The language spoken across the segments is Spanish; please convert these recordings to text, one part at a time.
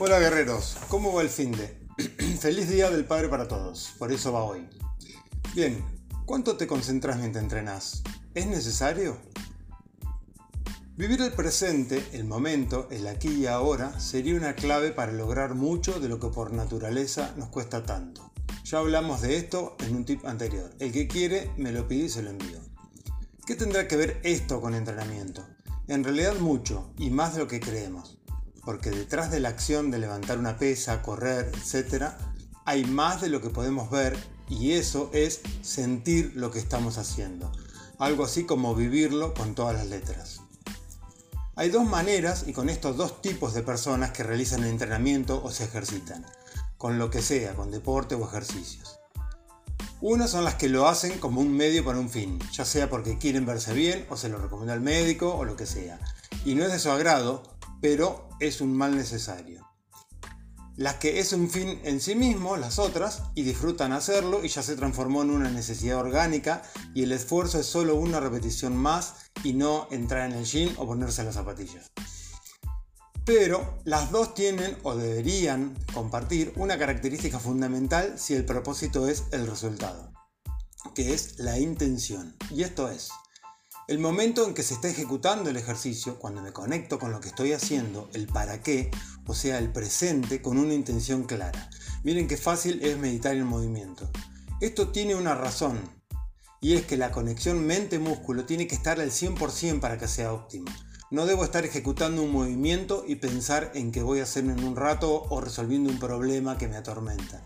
Hola guerreros, ¿cómo va el fin de? Feliz Día del Padre para todos, por eso va hoy. Bien, ¿cuánto te concentras mientras entrenas? ¿Es necesario? Vivir el presente, el momento, el aquí y ahora, sería una clave para lograr mucho de lo que por naturaleza nos cuesta tanto. Ya hablamos de esto en un tip anterior. El que quiere me lo pide y se lo envío. ¿Qué tendrá que ver esto con entrenamiento? En realidad mucho, y más de lo que creemos porque detrás de la acción de levantar una pesa, correr, etc., hay más de lo que podemos ver y eso es sentir lo que estamos haciendo. Algo así como vivirlo con todas las letras. Hay dos maneras y con estos dos tipos de personas que realizan el entrenamiento o se ejercitan, con lo que sea, con deporte o ejercicios. Unas son las que lo hacen como un medio para un fin, ya sea porque quieren verse bien o se lo recomienda el médico o lo que sea. Y no es de su agrado pero es un mal necesario. Las que es un fin en sí mismo, las otras, y disfrutan hacerlo y ya se transformó en una necesidad orgánica y el esfuerzo es solo una repetición más y no entrar en el gym o ponerse las zapatillas. Pero las dos tienen o deberían compartir una característica fundamental si el propósito es el resultado, que es la intención. Y esto es, el momento en que se está ejecutando el ejercicio, cuando me conecto con lo que estoy haciendo, el para qué, o sea, el presente con una intención clara. Miren qué fácil es meditar en movimiento. Esto tiene una razón, y es que la conexión mente-músculo tiene que estar al 100% para que sea óptima. No debo estar ejecutando un movimiento y pensar en qué voy a hacer en un rato o resolviendo un problema que me atormenta.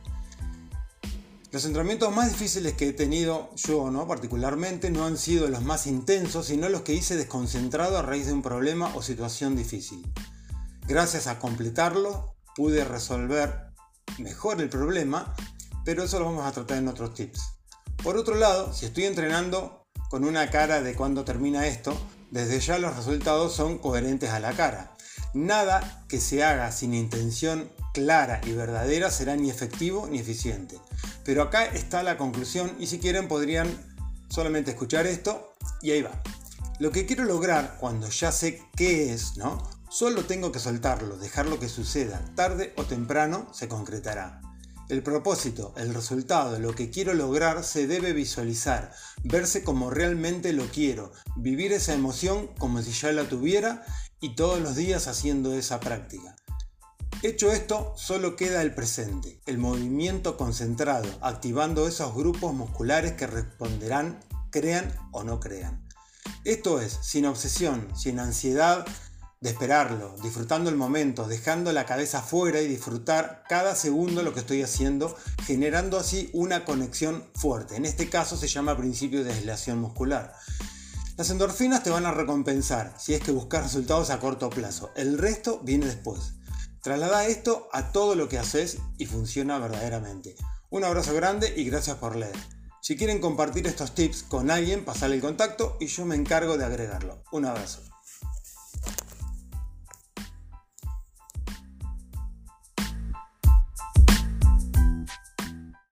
Los entrenamientos más difíciles que he tenido yo, ¿no? particularmente, no han sido los más intensos, sino los que hice desconcentrado a raíz de un problema o situación difícil. Gracias a completarlo, pude resolver mejor el problema, pero eso lo vamos a tratar en otros tips. Por otro lado, si estoy entrenando con una cara de cuando termina esto, desde ya los resultados son coherentes a la cara. Nada que se haga sin intención clara y verdadera será ni efectivo ni eficiente. Pero acá está la conclusión y si quieren podrían solamente escuchar esto y ahí va. Lo que quiero lograr cuando ya sé qué es, ¿no? Solo tengo que soltarlo, dejarlo que suceda, tarde o temprano se concretará. El propósito, el resultado, lo que quiero lograr se debe visualizar, verse como realmente lo quiero, vivir esa emoción como si ya la tuviera y todos los días haciendo esa práctica. Hecho esto, solo queda el presente, el movimiento concentrado, activando esos grupos musculares que responderán, crean o no crean. Esto es, sin obsesión, sin ansiedad de esperarlo, disfrutando el momento, dejando la cabeza fuera y disfrutar cada segundo lo que estoy haciendo, generando así una conexión fuerte. En este caso se llama principio de aislación muscular. Las endorfinas te van a recompensar si es que buscas resultados a corto plazo. El resto viene después. Traslada esto a todo lo que haces y funciona verdaderamente. Un abrazo grande y gracias por leer. Si quieren compartir estos tips con alguien, pasale el contacto y yo me encargo de agregarlo. Un abrazo.